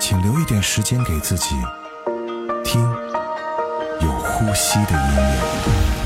请留一点时间给自己，听有呼吸的音乐。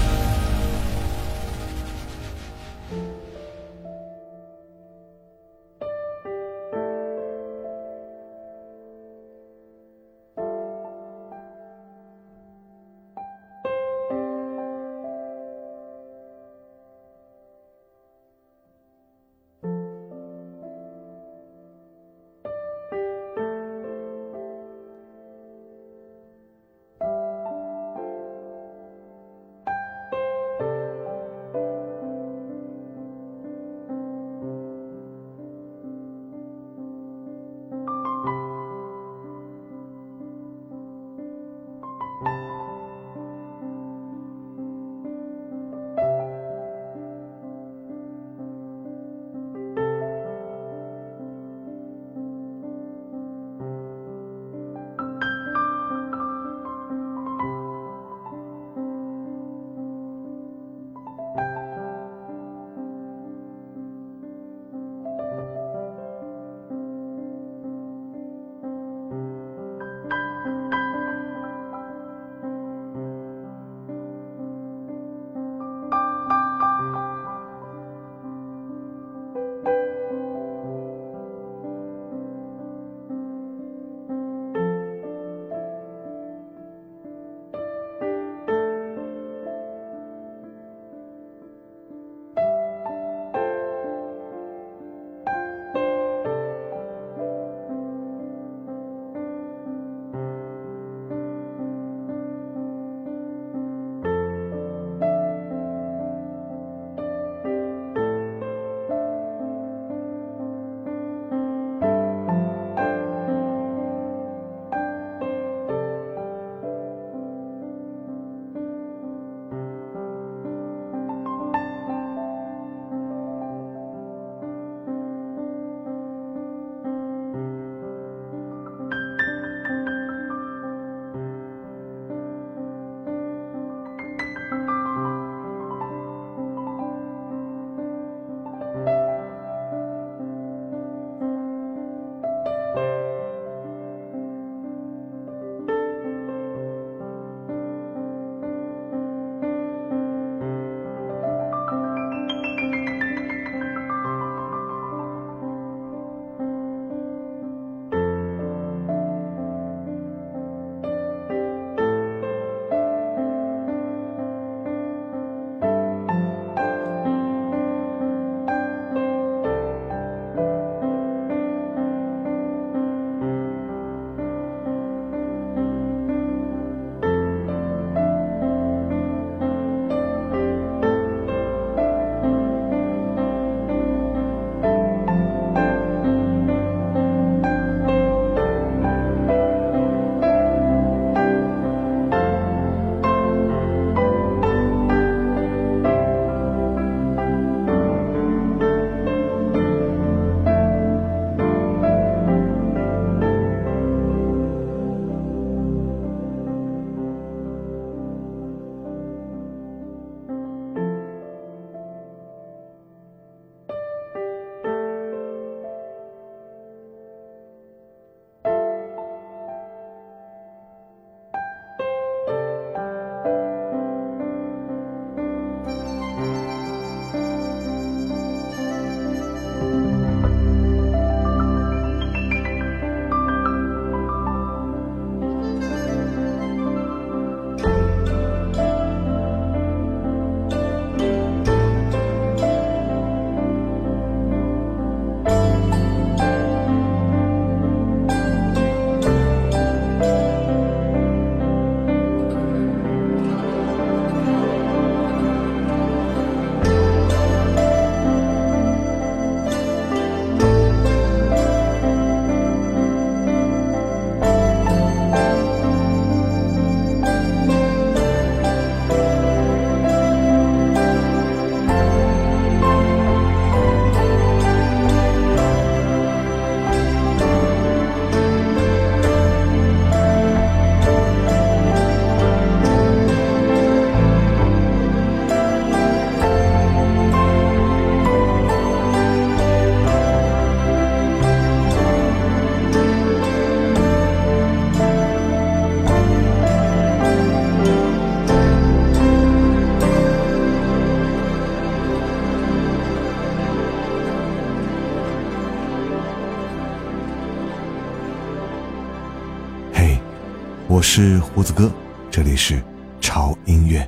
我是胡子哥，这里是潮音乐。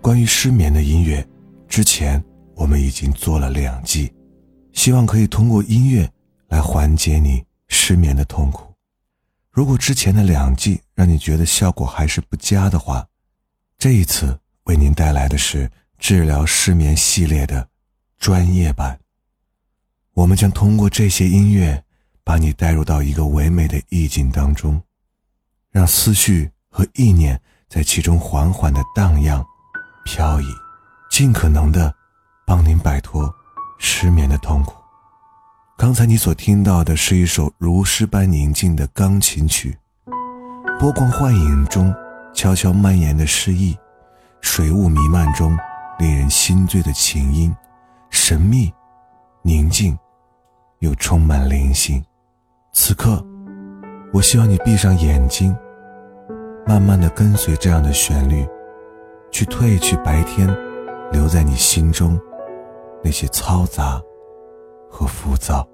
关于失眠的音乐，之前我们已经做了两季，希望可以通过音乐来缓解你失眠的痛苦。如果之前的两季让你觉得效果还是不佳的话，这一次为您带来的是治疗失眠系列的专业版。我们将通过这些音乐，把你带入到一个唯美的意境当中。让思绪和意念在其中缓缓的荡漾、飘逸，尽可能的帮您摆脱失眠的痛苦。刚才你所听到的是一首如诗般宁静的钢琴曲，波光幻影中悄悄蔓延的诗意，水雾弥漫中令人心醉的琴音，神秘、宁静，又充满灵性。此刻，我希望你闭上眼睛。慢慢的跟随这样的旋律，去褪去白天留在你心中那些嘈杂和浮躁。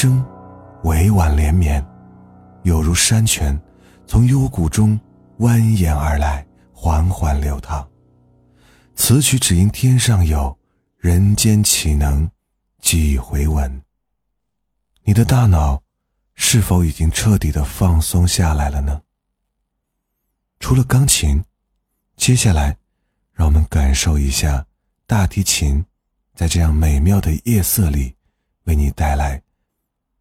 声委婉连绵，有如山泉，从幽谷中蜿蜒而来，缓缓流淌。此曲只因天上有，人间岂能几回闻？你的大脑是否已经彻底的放松下来了呢？除了钢琴，接下来，让我们感受一下大提琴在这样美妙的夜色里，为你带来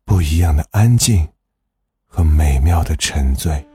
不一样的安静和美妙的沉醉。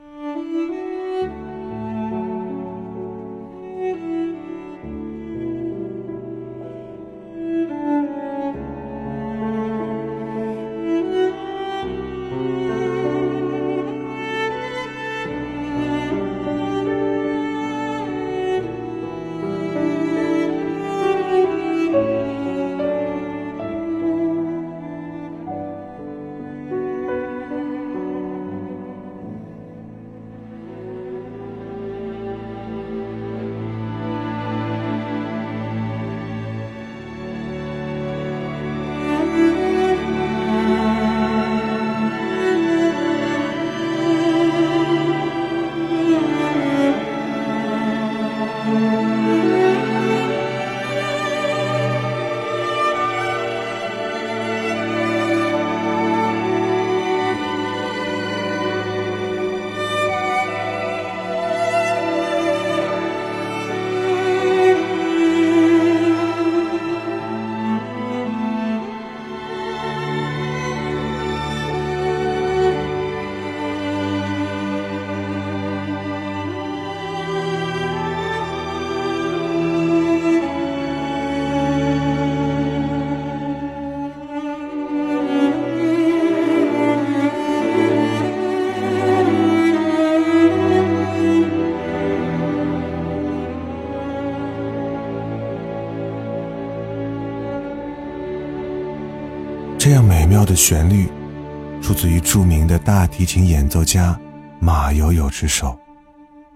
样美妙的旋律，出自于著名的大提琴演奏家马友友之手。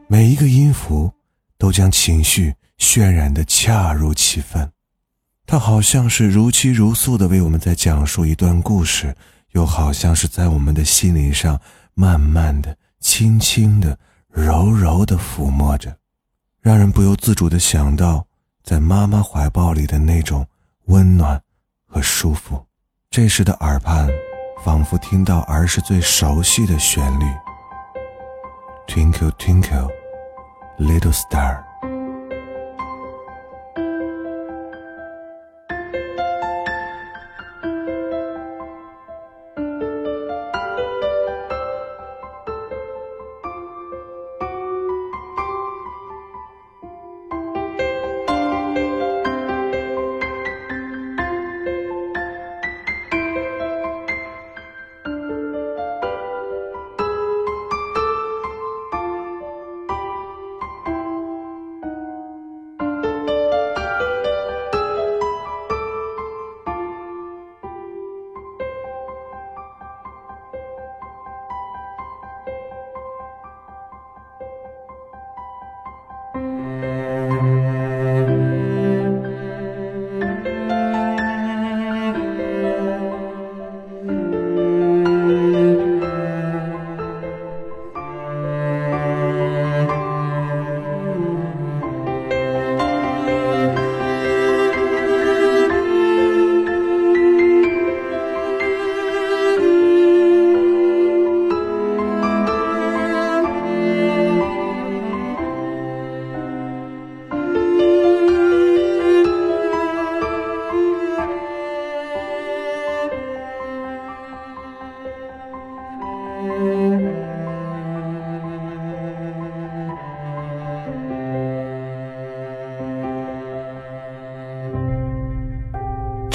每一个音符都将情绪渲染得恰如其分，它好像是如泣如诉地为我们在讲述一段故事，又好像是在我们的心灵上慢慢的、轻轻的、柔柔地抚摸着，让人不由自主地想到在妈妈怀抱里的那种温暖和舒服。这时的耳畔，仿佛听到儿时最熟悉的旋律。Twinkle twinkle, little star。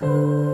我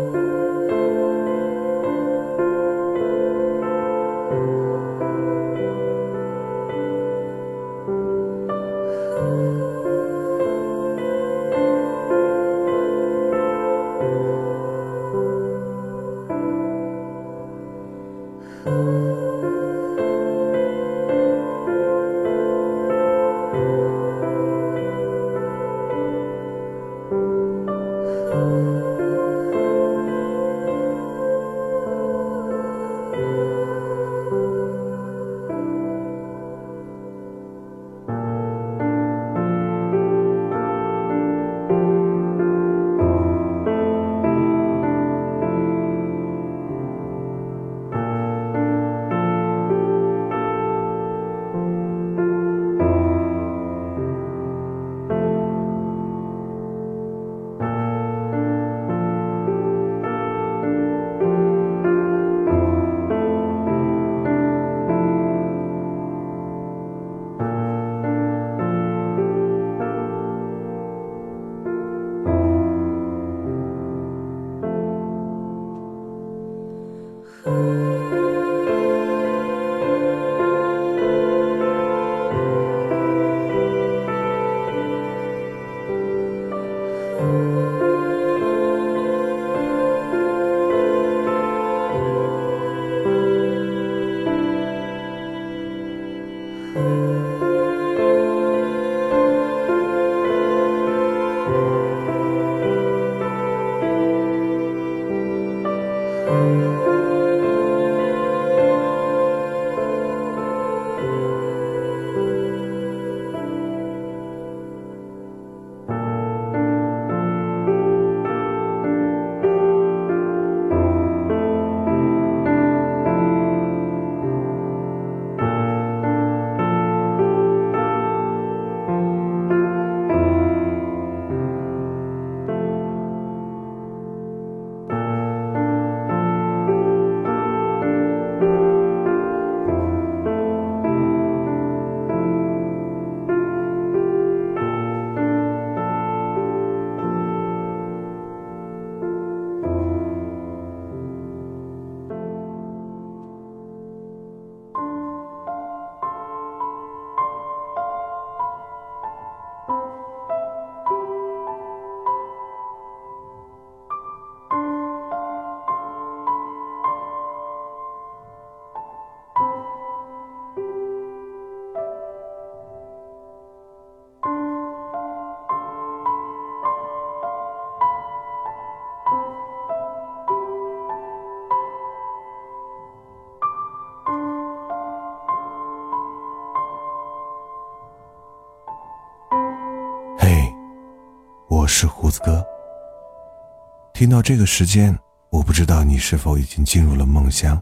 听到这个时间，我不知道你是否已经进入了梦乡。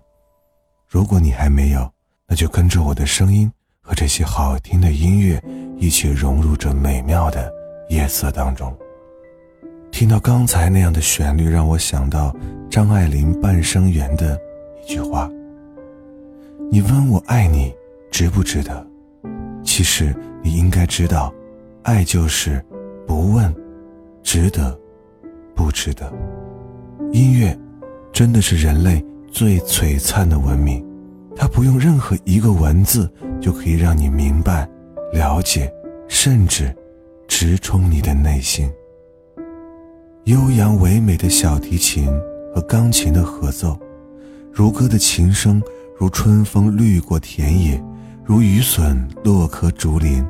如果你还没有，那就跟着我的声音和这些好听的音乐一起融入这美妙的夜色当中。听到刚才那样的旋律，让我想到张爱玲《半生缘》的一句话：“你问我爱你值不值得？其实你应该知道，爱就是不问。”值得，不值得？音乐，真的是人类最璀璨的文明，它不用任何一个文字就可以让你明白、了解，甚至直冲你的内心。悠扬唯美的小提琴和钢琴的合奏，如歌的琴声，如春风掠过田野，如雨笋落棵竹林，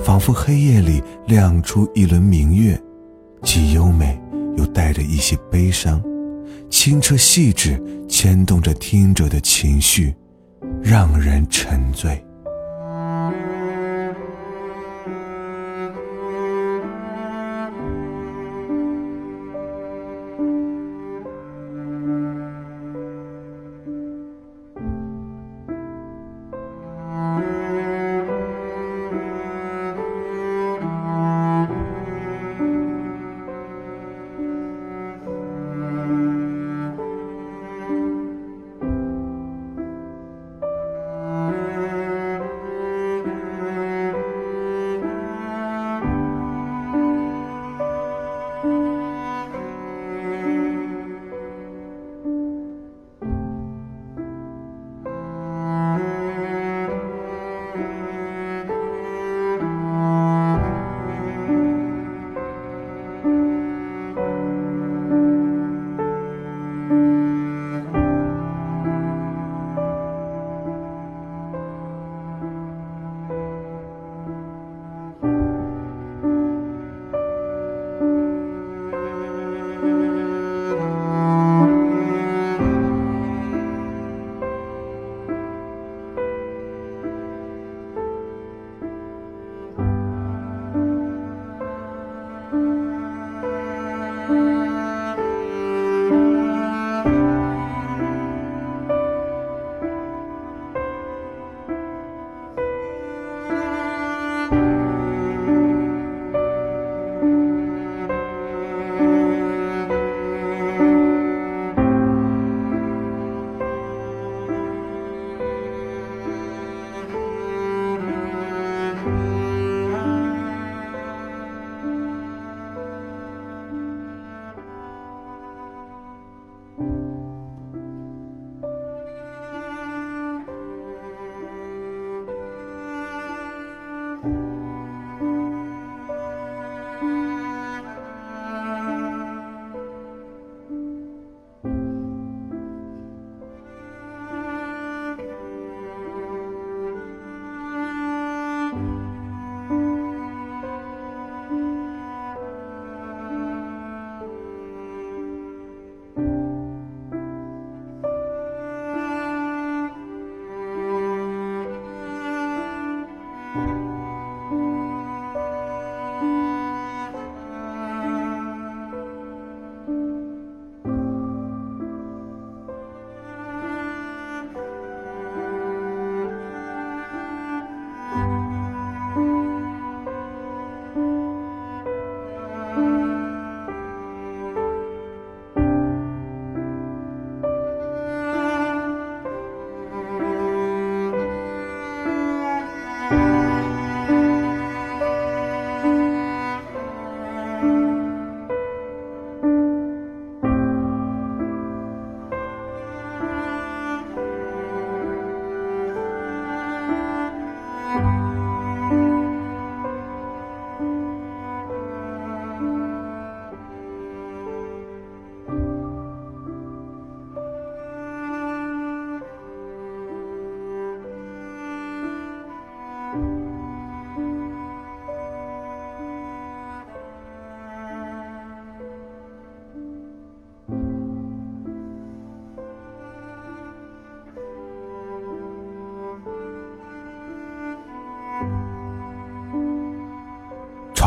仿佛黑夜里亮出一轮明月。既优美，又带着一些悲伤，清澈细致，牵动着听者的情绪，让人沉醉。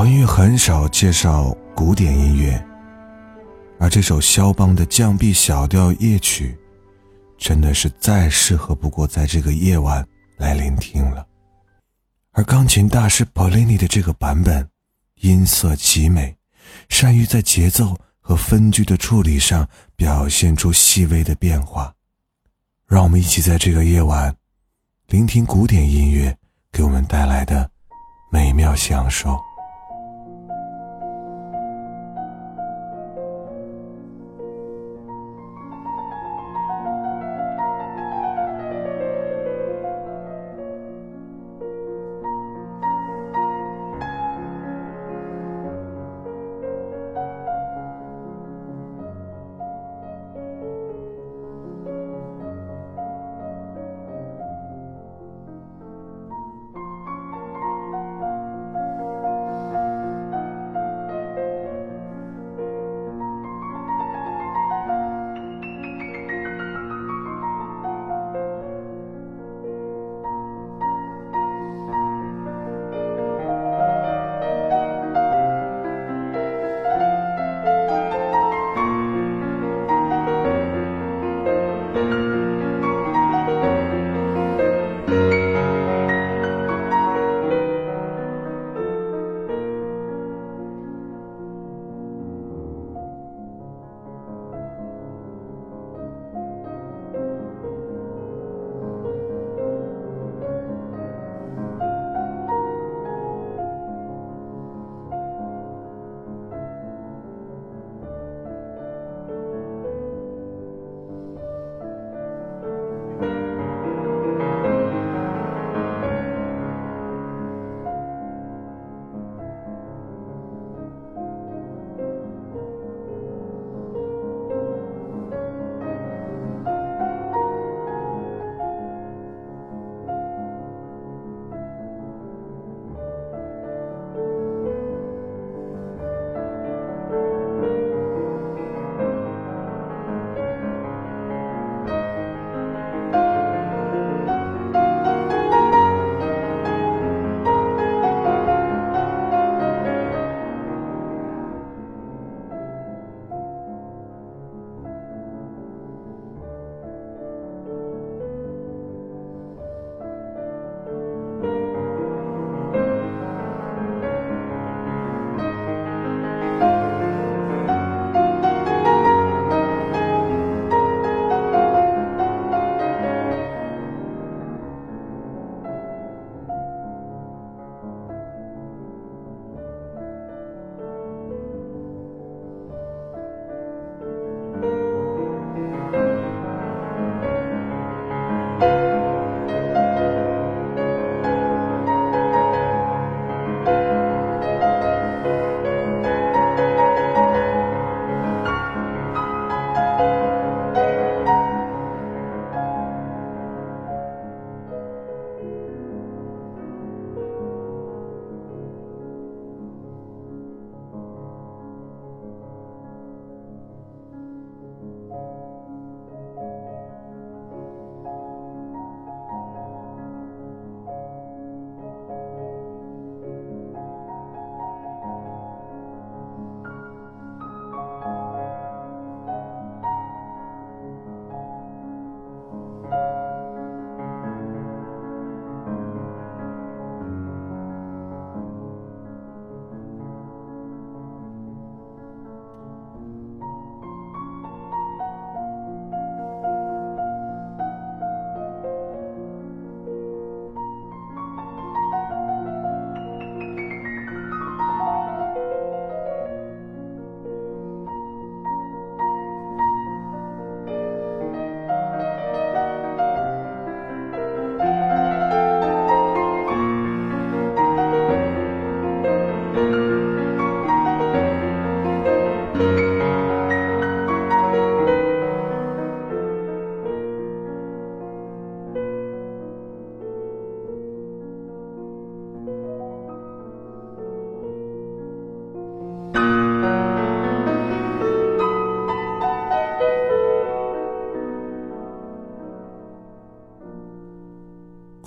潮音乐很少介绍古典音乐，而这首肖邦的降 B 小调夜曲，真的是再适合不过在这个夜晚来聆听了。而钢琴大师 Polini 的这个版本，音色极美，善于在节奏和分句的处理上表现出细微的变化。让我们一起在这个夜晚，聆听古典音乐给我们带来的美妙享受。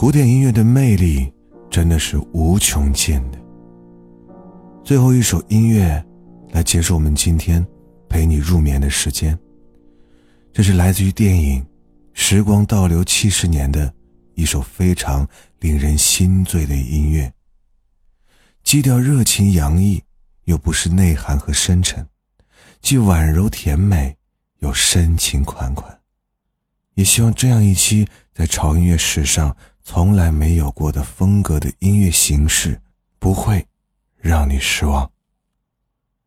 古典音乐的魅力真的是无穷尽的。最后一首音乐，来结束我们今天陪你入眠的时间。这是来自于电影《时光倒流七十年》的一首非常令人心醉的音乐。基调热情洋溢，又不失内涵和深沉，既婉柔甜美，又深情款款。也希望这样一期在潮音乐史上从来没有过的风格的音乐形式，不会。让你失望。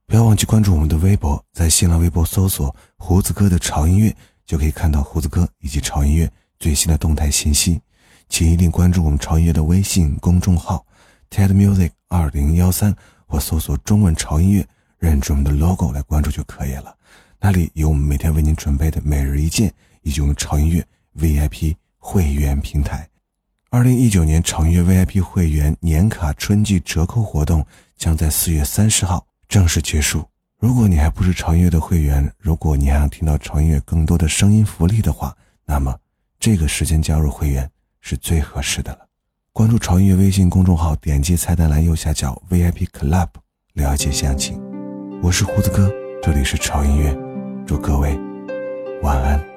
不要忘记关注我们的微博，在新浪微博搜索“胡子哥的潮音乐”，就可以看到胡子哥以及潮音乐最新的动态信息。请一定关注我们潮音乐的微信公众号 “tedmusic 二零幺三”，或搜索中文潮音乐，认准我们的 logo 来关注就可以了。那里有我们每天为您准备的每日一见，以及我们潮音乐 VIP 会员平台。二零一九年潮音乐 VIP 会员年卡春季折扣活动。将在四月三十号正式结束。如果你还不是潮音乐的会员，如果你还想听到潮音乐更多的声音福利的话，那么这个时间加入会员是最合适的了。关注潮音乐微信公众号，点击菜单栏右下角 VIP Club 了解详情。我是胡子哥，这里是潮音乐，祝各位晚安。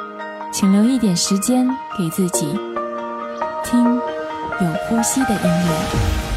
请留一点时间给自己，听有呼吸的音乐。